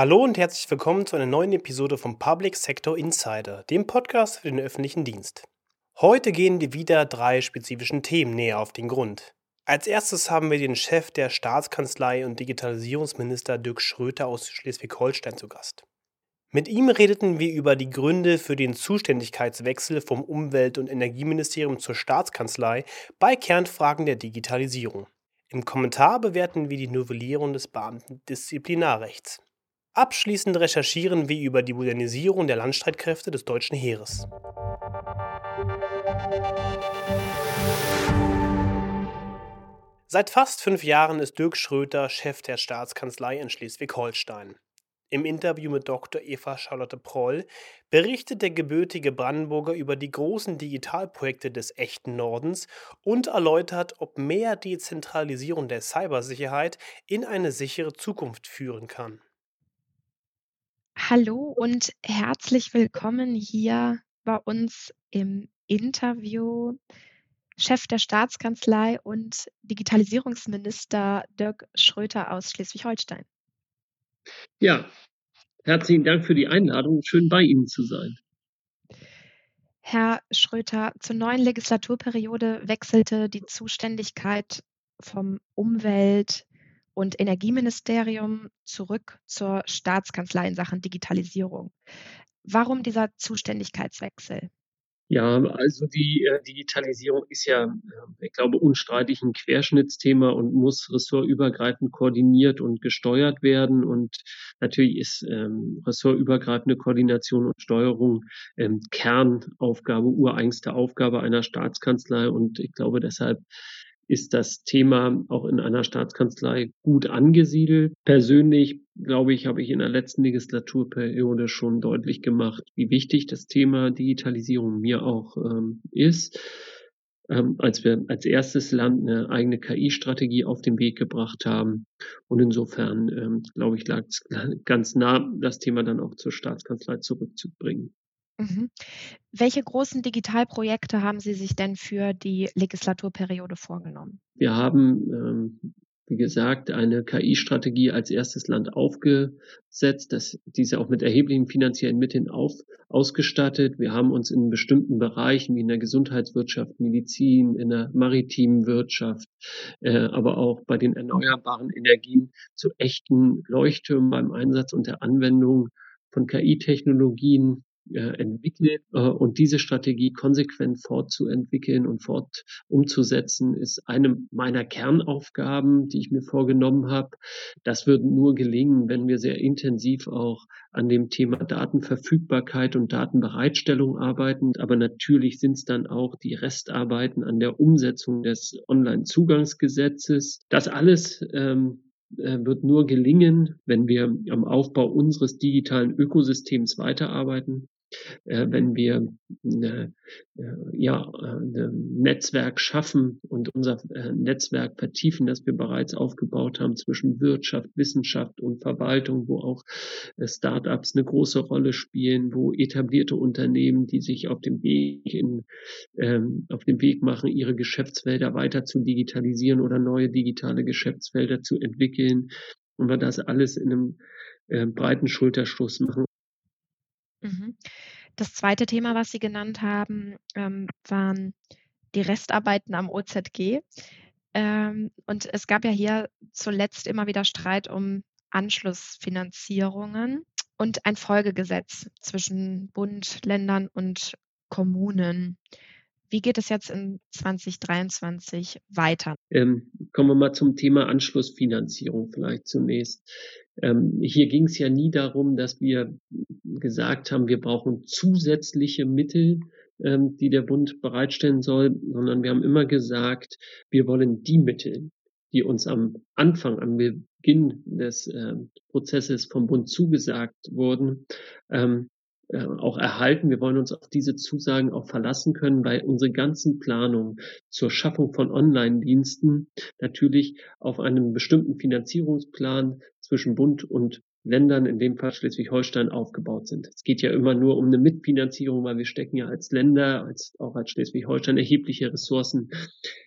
Hallo und herzlich willkommen zu einer neuen Episode vom Public Sector Insider, dem Podcast für den öffentlichen Dienst. Heute gehen wir wieder drei spezifischen Themen näher auf den Grund. Als erstes haben wir den Chef der Staatskanzlei und Digitalisierungsminister Dirk Schröter aus Schleswig-Holstein zu Gast. Mit ihm redeten wir über die Gründe für den Zuständigkeitswechsel vom Umwelt- und Energieministerium zur Staatskanzlei bei Kernfragen der Digitalisierung. Im Kommentar bewerten wir die Novellierung des Beamtendisziplinarrechts. Abschließend recherchieren wir über die Modernisierung der Landstreitkräfte des deutschen Heeres. Seit fast fünf Jahren ist Dirk Schröter Chef der Staatskanzlei in Schleswig-Holstein. Im Interview mit Dr. Eva Charlotte Proll berichtet der gebürtige Brandenburger über die großen Digitalprojekte des echten Nordens und erläutert, ob mehr Dezentralisierung der Cybersicherheit in eine sichere Zukunft führen kann. Hallo und herzlich willkommen hier bei uns im Interview. Chef der Staatskanzlei und Digitalisierungsminister Dirk Schröter aus Schleswig-Holstein. Ja, herzlichen Dank für die Einladung. Schön bei Ihnen zu sein. Herr Schröter, zur neuen Legislaturperiode wechselte die Zuständigkeit vom Umwelt, und Energieministerium zurück zur Staatskanzlei in Sachen Digitalisierung. Warum dieser Zuständigkeitswechsel? Ja, also die äh, Digitalisierung ist ja, äh, ich glaube, unstreitig ein Querschnittsthema und muss ressortübergreifend koordiniert und gesteuert werden. Und natürlich ist ähm, ressortübergreifende Koordination und Steuerung ähm, Kernaufgabe, ureigenste Aufgabe einer Staatskanzlei. Und ich glaube, deshalb ist das Thema auch in einer Staatskanzlei gut angesiedelt. Persönlich, glaube ich, habe ich in der letzten Legislaturperiode schon deutlich gemacht, wie wichtig das Thema Digitalisierung mir auch ähm, ist. Ähm, als wir als erstes Land eine eigene KI-Strategie auf den Weg gebracht haben. Und insofern, ähm, glaube ich, lag es ganz nah, das Thema dann auch zur Staatskanzlei zurückzubringen. Mhm. Welche großen Digitalprojekte haben Sie sich denn für die Legislaturperiode vorgenommen? Wir haben, ähm, wie gesagt, eine KI-Strategie als erstes Land aufgesetzt, das, diese auch mit erheblichen finanziellen Mitteln auf, ausgestattet. Wir haben uns in bestimmten Bereichen wie in der Gesundheitswirtschaft, Medizin, in der maritimen Wirtschaft, äh, aber auch bei den erneuerbaren Energien zu echten Leuchttürmen beim Einsatz und der Anwendung von KI-Technologien entwickelt. Äh, und diese Strategie konsequent fortzuentwickeln und fort umzusetzen, ist eine meiner Kernaufgaben, die ich mir vorgenommen habe. Das wird nur gelingen, wenn wir sehr intensiv auch an dem Thema Datenverfügbarkeit und Datenbereitstellung arbeiten. Aber natürlich sind es dann auch die Restarbeiten an der Umsetzung des Online-Zugangsgesetzes. Das alles ähm, äh, wird nur gelingen, wenn wir am Aufbau unseres digitalen Ökosystems weiterarbeiten äh, wenn wir äh, ja, ein Netzwerk schaffen und unser äh, Netzwerk vertiefen, das wir bereits aufgebaut haben zwischen Wirtschaft, Wissenschaft und Verwaltung, wo auch Startups eine große Rolle spielen, wo etablierte Unternehmen, die sich auf dem Weg in, ähm, auf dem Weg machen, ihre Geschäftsfelder weiter zu digitalisieren oder neue digitale Geschäftsfelder zu entwickeln. Und wir das alles in einem äh, breiten Schulterschluss machen. Das zweite Thema, was Sie genannt haben, ähm, waren die Restarbeiten am OZG. Ähm, und es gab ja hier zuletzt immer wieder Streit um Anschlussfinanzierungen und ein Folgegesetz zwischen Bund, Ländern und Kommunen. Wie geht es jetzt in 2023 weiter? Ähm, kommen wir mal zum Thema Anschlussfinanzierung vielleicht zunächst. Ähm, hier ging es ja nie darum, dass wir gesagt haben, wir brauchen zusätzliche Mittel, ähm, die der Bund bereitstellen soll, sondern wir haben immer gesagt, wir wollen die Mittel, die uns am Anfang, am Beginn des äh, Prozesses vom Bund zugesagt wurden, ähm, äh, auch erhalten. Wir wollen uns auf diese Zusagen auch verlassen können, weil unsere ganzen Planungen zur Schaffung von Online-Diensten natürlich auf einem bestimmten Finanzierungsplan zwischen Bund und Ländern, in dem Fall Schleswig-Holstein, aufgebaut sind. Es geht ja immer nur um eine Mitfinanzierung, weil wir stecken ja als Länder, als auch als Schleswig-Holstein erhebliche Ressourcen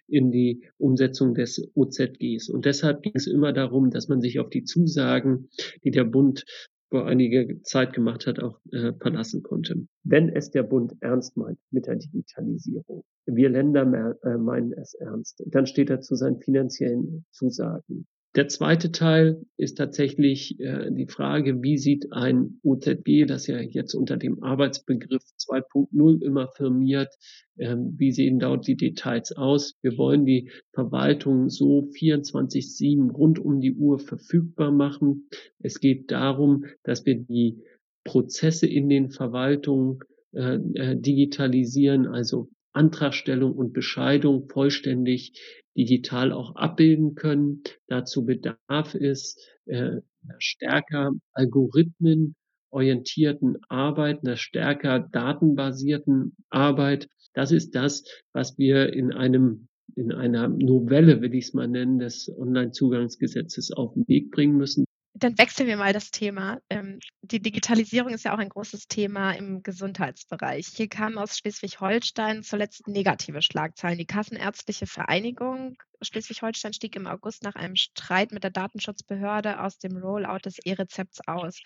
in die Umsetzung des OZGs. Und deshalb ging es immer darum, dass man sich auf die Zusagen, die der Bund vor einiger Zeit gemacht hat, auch äh, verlassen konnte. Wenn es der Bund ernst meint mit der Digitalisierung, wir Länder äh, meinen es ernst, dann steht er zu seinen finanziellen Zusagen. Der zweite Teil ist tatsächlich äh, die Frage, wie sieht ein OZG, das ja jetzt unter dem Arbeitsbegriff 2.0 immer firmiert, äh, wie sehen dort die Details aus? Wir wollen die Verwaltung so 24-7 rund um die Uhr verfügbar machen. Es geht darum, dass wir die Prozesse in den Verwaltungen äh, äh digitalisieren, also Antragstellung und Bescheidung vollständig digital auch abbilden können. Dazu bedarf es äh, stärker algorithmenorientierten Arbeit, einer stärker datenbasierten Arbeit. Das ist das, was wir in einem in einer Novelle, will ich es mal nennen, des Onlinezugangsgesetzes auf den Weg bringen müssen dann wechseln wir mal das Thema. Ähm, die Digitalisierung ist ja auch ein großes Thema im Gesundheitsbereich. Hier kamen aus Schleswig-Holstein zuletzt negative Schlagzeilen. Die Kassenärztliche Vereinigung Schleswig-Holstein stieg im August nach einem Streit mit der Datenschutzbehörde aus dem Rollout des E-Rezepts aus.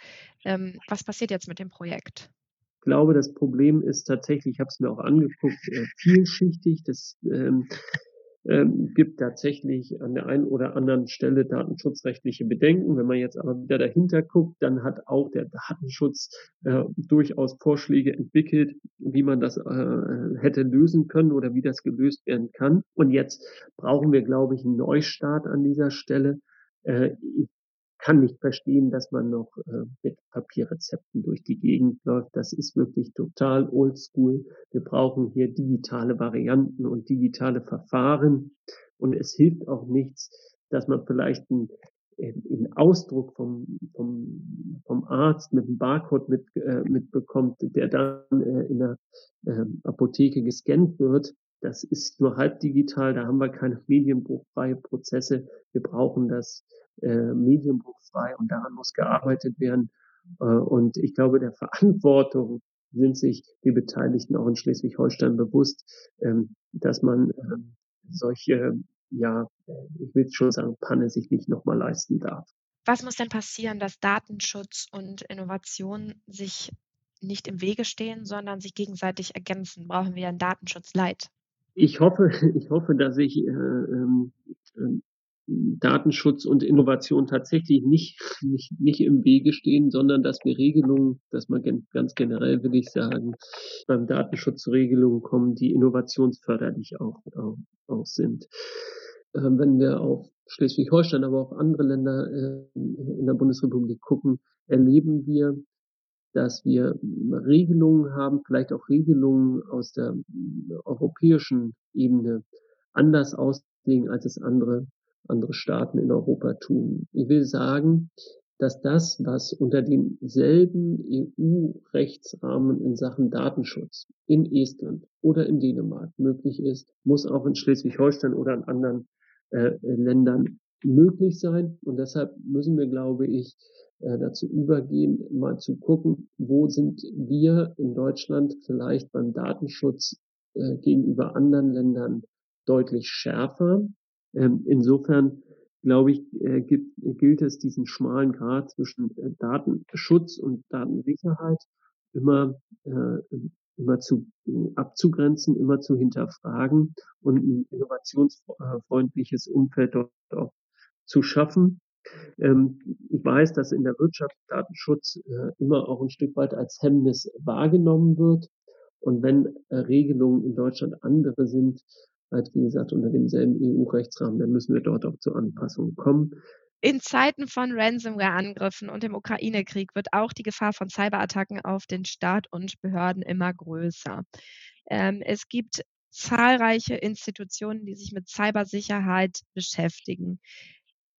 Ähm, was passiert jetzt mit dem Projekt? Ich glaube, das Problem ist tatsächlich, ich habe es mir auch angeguckt, äh, vielschichtig. Das ähm, ähm, gibt tatsächlich an der einen oder anderen Stelle datenschutzrechtliche Bedenken. Wenn man jetzt aber wieder dahinter guckt, dann hat auch der Datenschutz äh, durchaus Vorschläge entwickelt, wie man das äh, hätte lösen können oder wie das gelöst werden kann. Und jetzt brauchen wir, glaube ich, einen Neustart an dieser Stelle. Äh, ich kann nicht verstehen, dass man noch äh, mit Papierrezepten durch die Gegend läuft. Das ist wirklich total oldschool. Wir brauchen hier digitale Varianten und digitale Verfahren. Und es hilft auch nichts, dass man vielleicht einen, einen Ausdruck vom, vom, vom Arzt mit einem Barcode mit, äh, mitbekommt, der dann äh, in der äh, Apotheke gescannt wird. Das ist nur halb digital, da haben wir keine medienbruchfreie Prozesse. Wir brauchen das äh, medienbruchfrei und daran muss gearbeitet werden. Äh, und ich glaube, der Verantwortung sind sich die Beteiligten auch in Schleswig-Holstein bewusst, ähm, dass man äh, solche, ja, ich will schon sagen, Panne sich nicht nochmal leisten darf. Was muss denn passieren, dass Datenschutz und Innovation sich nicht im Wege stehen, sondern sich gegenseitig ergänzen? Brauchen wir einen Datenschutz-Light? Ich hoffe, ich hoffe, dass ich äh, ähm, äh, Datenschutz und Innovation tatsächlich nicht, nicht, nicht im Wege stehen, sondern dass wir Regelungen, dass man ganz generell will ich sagen, beim Datenschutz Regelungen kommen, die innovationsförderlich auch, auch, auch sind. Ähm, wenn wir auf Schleswig-Holstein, aber auch andere Länder äh, in der Bundesrepublik gucken, erleben wir, dass wir Regelungen haben, vielleicht auch Regelungen aus der europäischen Ebene anders auslegen, als es andere andere Staaten in Europa tun. Ich will sagen, dass das, was unter demselben EU-Rechtsrahmen in Sachen Datenschutz in Estland oder in Dänemark möglich ist, muss auch in Schleswig-Holstein oder in anderen äh, Ländern möglich sein. Und deshalb müssen wir, glaube ich, dazu übergehen, mal zu gucken, wo sind wir in Deutschland vielleicht beim Datenschutz äh, gegenüber anderen Ländern deutlich schärfer ähm, insofern glaube ich, äh, gibt, gilt es, diesen schmalen Grad zwischen äh, Datenschutz und Datensicherheit immer, äh, immer zu, abzugrenzen, immer zu hinterfragen und ein innovationsfreundliches Umfeld dort auch zu schaffen. Ähm, ich weiß, dass in der Wirtschaft Datenschutz immer auch ein Stück weit als Hemmnis wahrgenommen wird. Und wenn Regelungen in Deutschland andere sind, halt wie gesagt unter demselben EU-Rechtsrahmen, dann müssen wir dort auch zu Anpassungen kommen. In Zeiten von Ransomware-Angriffen und dem Ukraine-Krieg wird auch die Gefahr von Cyberattacken auf den Staat und Behörden immer größer. Ähm, es gibt zahlreiche Institutionen, die sich mit Cybersicherheit beschäftigen.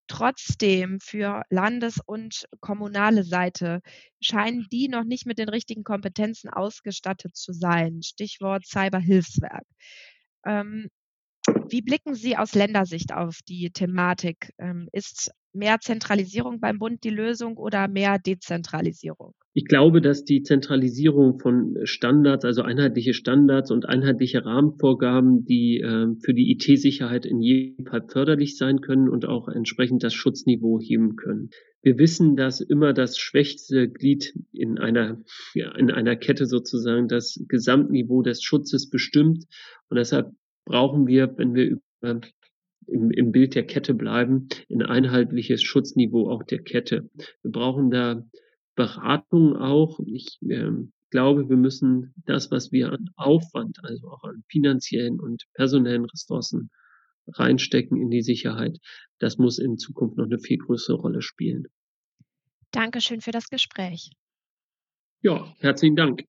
Trotzdem für Landes- und kommunale Seite scheinen die noch nicht mit den richtigen Kompetenzen ausgestattet zu sein. Stichwort Cyberhilfswerk. Ähm, wie blicken Sie aus Ländersicht auf die Thematik? Ähm, ist mehr Zentralisierung beim Bund die Lösung oder mehr Dezentralisierung? Ich glaube, dass die Zentralisierung von Standards, also einheitliche Standards und einheitliche Rahmenvorgaben, die äh, für die IT-Sicherheit in jedem Fall förderlich sein können und auch entsprechend das Schutzniveau heben können. Wir wissen, dass immer das schwächste Glied in einer, ja, in einer Kette sozusagen das Gesamtniveau des Schutzes bestimmt. Und deshalb brauchen wir, wenn wir über im, im Bild der Kette bleiben, ein einheitliches Schutzniveau auch der Kette. Wir brauchen da Beratung auch. Ich äh, glaube, wir müssen das, was wir an Aufwand, also auch an finanziellen und personellen Ressourcen reinstecken in die Sicherheit, das muss in Zukunft noch eine viel größere Rolle spielen. Dankeschön für das Gespräch. Ja, herzlichen Dank.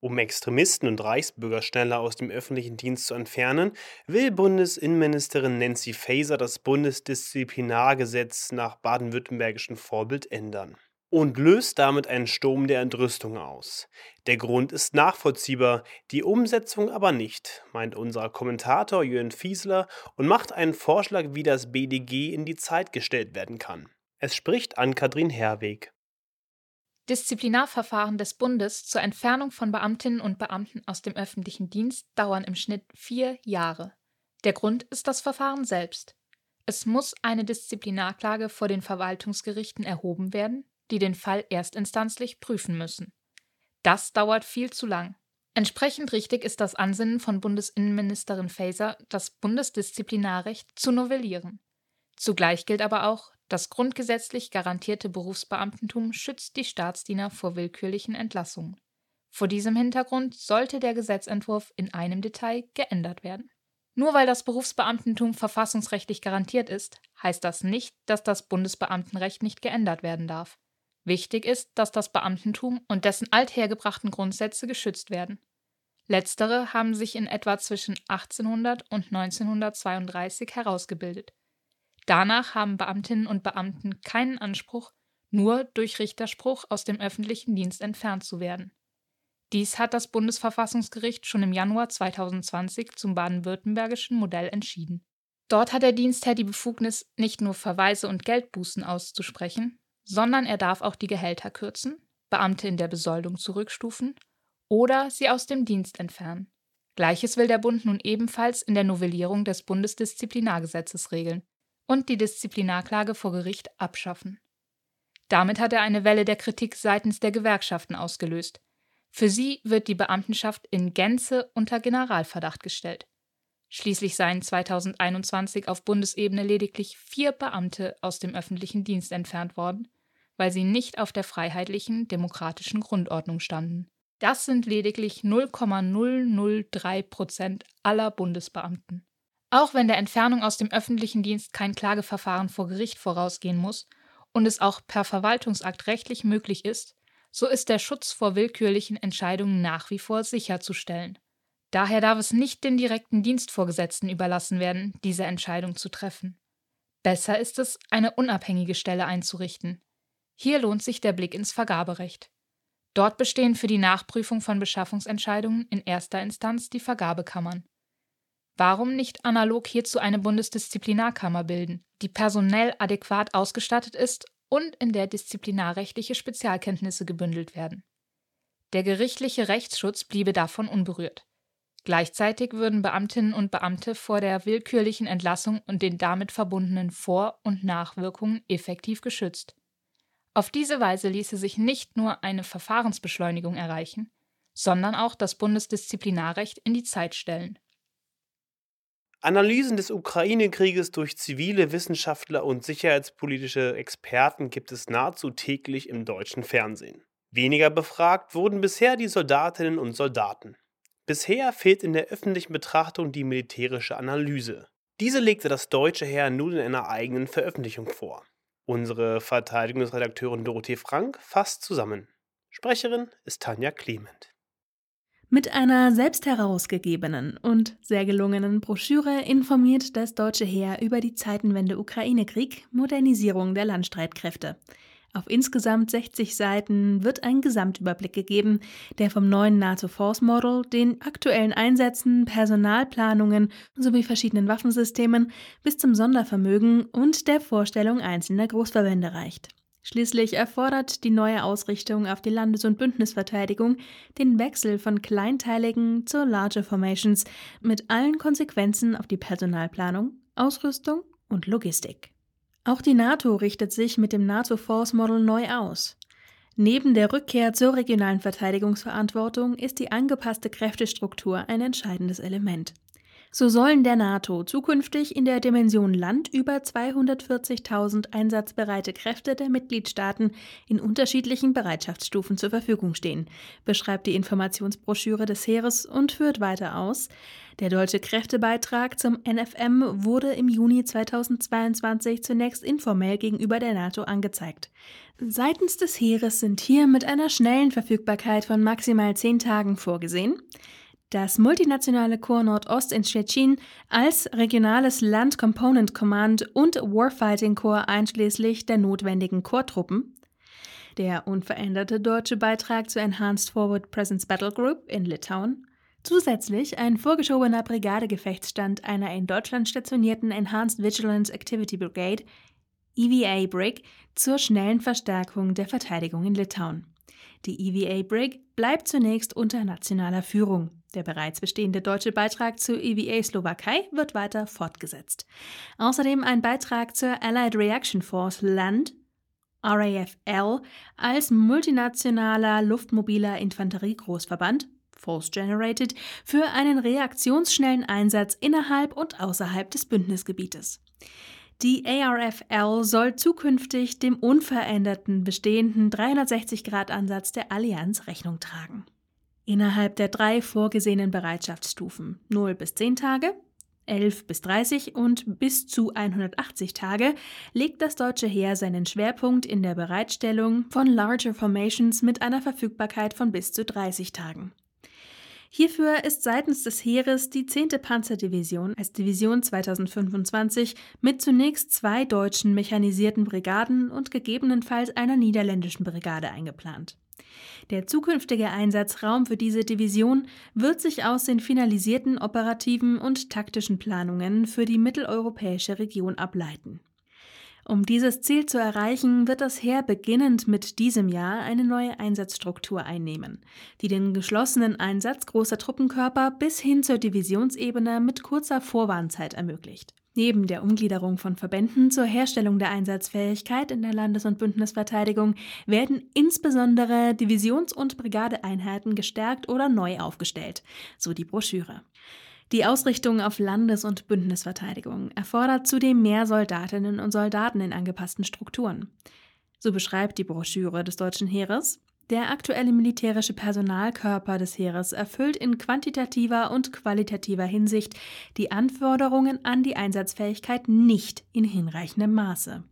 Um Extremisten und Reichsbürger schneller aus dem öffentlichen Dienst zu entfernen, will Bundesinnenministerin Nancy Faeser das Bundesdisziplinargesetz nach baden-württembergischem Vorbild ändern und löst damit einen Sturm der Entrüstung aus. Der Grund ist nachvollziehbar, die Umsetzung aber nicht, meint unser Kommentator Jürgen Fiesler und macht einen Vorschlag, wie das BDG in die Zeit gestellt werden kann. Es spricht Ann-Kathrin Herweg. Disziplinarverfahren des Bundes zur Entfernung von Beamtinnen und Beamten aus dem öffentlichen Dienst dauern im Schnitt vier Jahre. Der Grund ist das Verfahren selbst. Es muss eine Disziplinarklage vor den Verwaltungsgerichten erhoben werden, die den Fall erstinstanzlich prüfen müssen. Das dauert viel zu lang. Entsprechend richtig ist das Ansinnen von Bundesinnenministerin Faeser, das Bundesdisziplinarrecht zu novellieren. Zugleich gilt aber auch, das grundgesetzlich garantierte Berufsbeamtentum schützt die Staatsdiener vor willkürlichen Entlassungen. Vor diesem Hintergrund sollte der Gesetzentwurf in einem Detail geändert werden. Nur weil das Berufsbeamtentum verfassungsrechtlich garantiert ist, heißt das nicht, dass das Bundesbeamtenrecht nicht geändert werden darf. Wichtig ist, dass das Beamtentum und dessen althergebrachten Grundsätze geschützt werden. Letztere haben sich in etwa zwischen 1800 und 1932 herausgebildet. Danach haben Beamtinnen und Beamten keinen Anspruch, nur durch Richterspruch aus dem öffentlichen Dienst entfernt zu werden. Dies hat das Bundesverfassungsgericht schon im Januar 2020 zum baden-württembergischen Modell entschieden. Dort hat der Dienstherr die Befugnis, nicht nur Verweise und Geldbußen auszusprechen, sondern er darf auch die Gehälter kürzen, Beamte in der Besoldung zurückstufen oder sie aus dem Dienst entfernen. Gleiches will der Bund nun ebenfalls in der Novellierung des Bundesdisziplinargesetzes regeln und die Disziplinarklage vor Gericht abschaffen. Damit hat er eine Welle der Kritik seitens der Gewerkschaften ausgelöst. Für sie wird die Beamtenschaft in Gänze unter Generalverdacht gestellt. Schließlich seien 2021 auf Bundesebene lediglich vier Beamte aus dem öffentlichen Dienst entfernt worden, weil sie nicht auf der freiheitlichen, demokratischen Grundordnung standen. Das sind lediglich 0,003 Prozent aller Bundesbeamten. Auch wenn der Entfernung aus dem öffentlichen Dienst kein Klageverfahren vor Gericht vorausgehen muss und es auch per Verwaltungsakt rechtlich möglich ist, so ist der Schutz vor willkürlichen Entscheidungen nach wie vor sicherzustellen. Daher darf es nicht den direkten Dienstvorgesetzten überlassen werden, diese Entscheidung zu treffen. Besser ist es, eine unabhängige Stelle einzurichten. Hier lohnt sich der Blick ins Vergaberecht. Dort bestehen für die Nachprüfung von Beschaffungsentscheidungen in erster Instanz die Vergabekammern. Warum nicht analog hierzu eine Bundesdisziplinarkammer bilden, die personell adäquat ausgestattet ist und in der disziplinarrechtliche Spezialkenntnisse gebündelt werden? Der gerichtliche Rechtsschutz bliebe davon unberührt. Gleichzeitig würden Beamtinnen und Beamte vor der willkürlichen Entlassung und den damit verbundenen Vor- und Nachwirkungen effektiv geschützt. Auf diese Weise ließe sich nicht nur eine Verfahrensbeschleunigung erreichen, sondern auch das Bundesdisziplinarrecht in die Zeit stellen. Analysen des Ukraine-Krieges durch zivile Wissenschaftler und sicherheitspolitische Experten gibt es nahezu täglich im deutschen Fernsehen. Weniger befragt wurden bisher die Soldatinnen und Soldaten. Bisher fehlt in der öffentlichen Betrachtung die militärische Analyse. Diese legte das deutsche Heer nun in einer eigenen Veröffentlichung vor. Unsere Verteidigungsredakteurin Dorothee Frank fasst zusammen. Sprecherin ist Tanja Clement. Mit einer selbst herausgegebenen und sehr gelungenen Broschüre informiert das deutsche Heer über die Zeitenwende Ukraine-Krieg, Modernisierung der Landstreitkräfte. Auf insgesamt 60 Seiten wird ein Gesamtüberblick gegeben, der vom neuen NATO Force Model, den aktuellen Einsätzen, Personalplanungen sowie verschiedenen Waffensystemen bis zum Sondervermögen und der Vorstellung einzelner Großverbände reicht. Schließlich erfordert die neue Ausrichtung auf die Landes- und Bündnisverteidigung den Wechsel von kleinteiligen zu Larger Formations mit allen Konsequenzen auf die Personalplanung, Ausrüstung und Logistik. Auch die NATO richtet sich mit dem NATO Force Model neu aus. Neben der Rückkehr zur regionalen Verteidigungsverantwortung ist die angepasste Kräftestruktur ein entscheidendes Element. So sollen der NATO zukünftig in der Dimension Land über 240.000 einsatzbereite Kräfte der Mitgliedstaaten in unterschiedlichen Bereitschaftsstufen zur Verfügung stehen, beschreibt die Informationsbroschüre des Heeres und führt weiter aus. Der deutsche Kräftebeitrag zum NFM wurde im Juni 2022 zunächst informell gegenüber der NATO angezeigt. Seitens des Heeres sind hier mit einer schnellen Verfügbarkeit von maximal zehn Tagen vorgesehen das multinationale Korps Nordost in Tschetschen als regionales Land Component Command und Warfighting Corps einschließlich der notwendigen Korpstruppen, der unveränderte deutsche Beitrag zur Enhanced Forward Presence Battle Group in Litauen, zusätzlich ein vorgeschobener Brigadegefechtsstand einer in Deutschland stationierten Enhanced Vigilance Activity Brigade EVA Brig zur schnellen Verstärkung der Verteidigung in Litauen. Die EVA Brig bleibt zunächst unter nationaler Führung. Der bereits bestehende deutsche Beitrag zur EVA Slowakei wird weiter fortgesetzt. Außerdem ein Beitrag zur Allied Reaction Force Land RAFL als multinationaler luftmobiler Infanteriegroßverband Force Generated für einen reaktionsschnellen Einsatz innerhalb und außerhalb des Bündnisgebietes. Die ARFL soll zukünftig dem unveränderten bestehenden 360-Grad-Ansatz der Allianz Rechnung tragen. Innerhalb der drei vorgesehenen Bereitschaftsstufen 0 bis 10 Tage, 11 bis 30 und bis zu 180 Tage legt das deutsche Heer seinen Schwerpunkt in der Bereitstellung von Larger Formations mit einer Verfügbarkeit von bis zu 30 Tagen. Hierfür ist seitens des Heeres die 10. Panzerdivision als Division 2025 mit zunächst zwei deutschen mechanisierten Brigaden und gegebenenfalls einer niederländischen Brigade eingeplant. Der zukünftige Einsatzraum für diese Division wird sich aus den finalisierten operativen und taktischen Planungen für die mitteleuropäische Region ableiten. Um dieses Ziel zu erreichen, wird das Heer beginnend mit diesem Jahr eine neue Einsatzstruktur einnehmen, die den geschlossenen Einsatz großer Truppenkörper bis hin zur Divisionsebene mit kurzer Vorwarnzeit ermöglicht. Neben der Umgliederung von Verbänden zur Herstellung der Einsatzfähigkeit in der Landes- und Bündnisverteidigung werden insbesondere Divisions- und Brigadeeinheiten gestärkt oder neu aufgestellt, so die Broschüre. Die Ausrichtung auf Landes- und Bündnisverteidigung erfordert zudem mehr Soldatinnen und Soldaten in angepassten Strukturen. So beschreibt die Broschüre des deutschen Heeres, der aktuelle militärische Personalkörper des Heeres erfüllt in quantitativer und qualitativer Hinsicht die Anforderungen an die Einsatzfähigkeit nicht in hinreichendem Maße.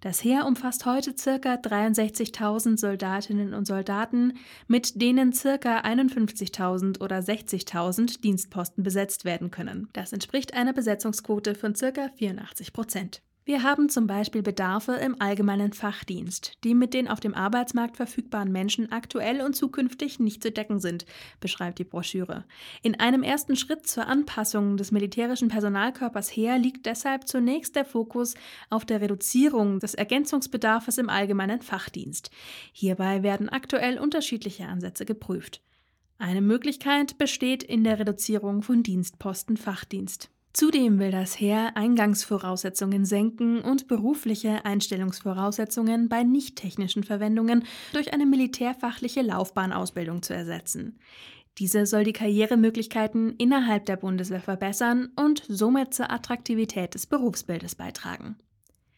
Das Heer umfasst heute ca. 63.000 Soldatinnen und Soldaten, mit denen ca. 51.000 oder 60.000 Dienstposten besetzt werden können. Das entspricht einer Besetzungsquote von ca. 84 Prozent. Wir haben zum Beispiel Bedarfe im allgemeinen Fachdienst, die mit den auf dem Arbeitsmarkt verfügbaren Menschen aktuell und zukünftig nicht zu decken sind, beschreibt die Broschüre. In einem ersten Schritt zur Anpassung des militärischen Personalkörpers her liegt deshalb zunächst der Fokus auf der Reduzierung des Ergänzungsbedarfs im allgemeinen Fachdienst. Hierbei werden aktuell unterschiedliche Ansätze geprüft. Eine Möglichkeit besteht in der Reduzierung von Dienstposten Fachdienst. Zudem will das Heer Eingangsvoraussetzungen senken und berufliche Einstellungsvoraussetzungen bei nicht-technischen Verwendungen durch eine militärfachliche Laufbahnausbildung zu ersetzen. Diese soll die Karrieremöglichkeiten innerhalb der Bundeswehr verbessern und somit zur Attraktivität des Berufsbildes beitragen.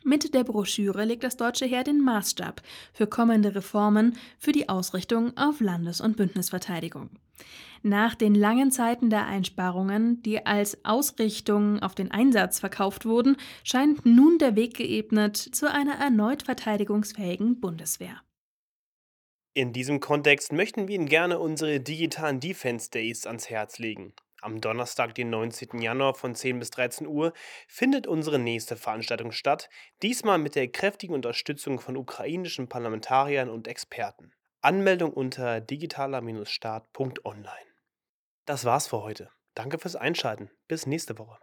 Mit der Broschüre legt das deutsche Heer den Maßstab für kommende Reformen für die Ausrichtung auf Landes- und Bündnisverteidigung. Nach den langen Zeiten der Einsparungen, die als Ausrichtung auf den Einsatz verkauft wurden, scheint nun der Weg geebnet zu einer erneut verteidigungsfähigen Bundeswehr. In diesem Kontext möchten wir Ihnen gerne unsere digitalen Defense Days ans Herz legen. Am Donnerstag, den 19. Januar von 10 bis 13 Uhr findet unsere nächste Veranstaltung statt, diesmal mit der kräftigen Unterstützung von ukrainischen Parlamentariern und Experten. Anmeldung unter digitaler-start.online. Das war's für heute. Danke fürs Einschalten. Bis nächste Woche.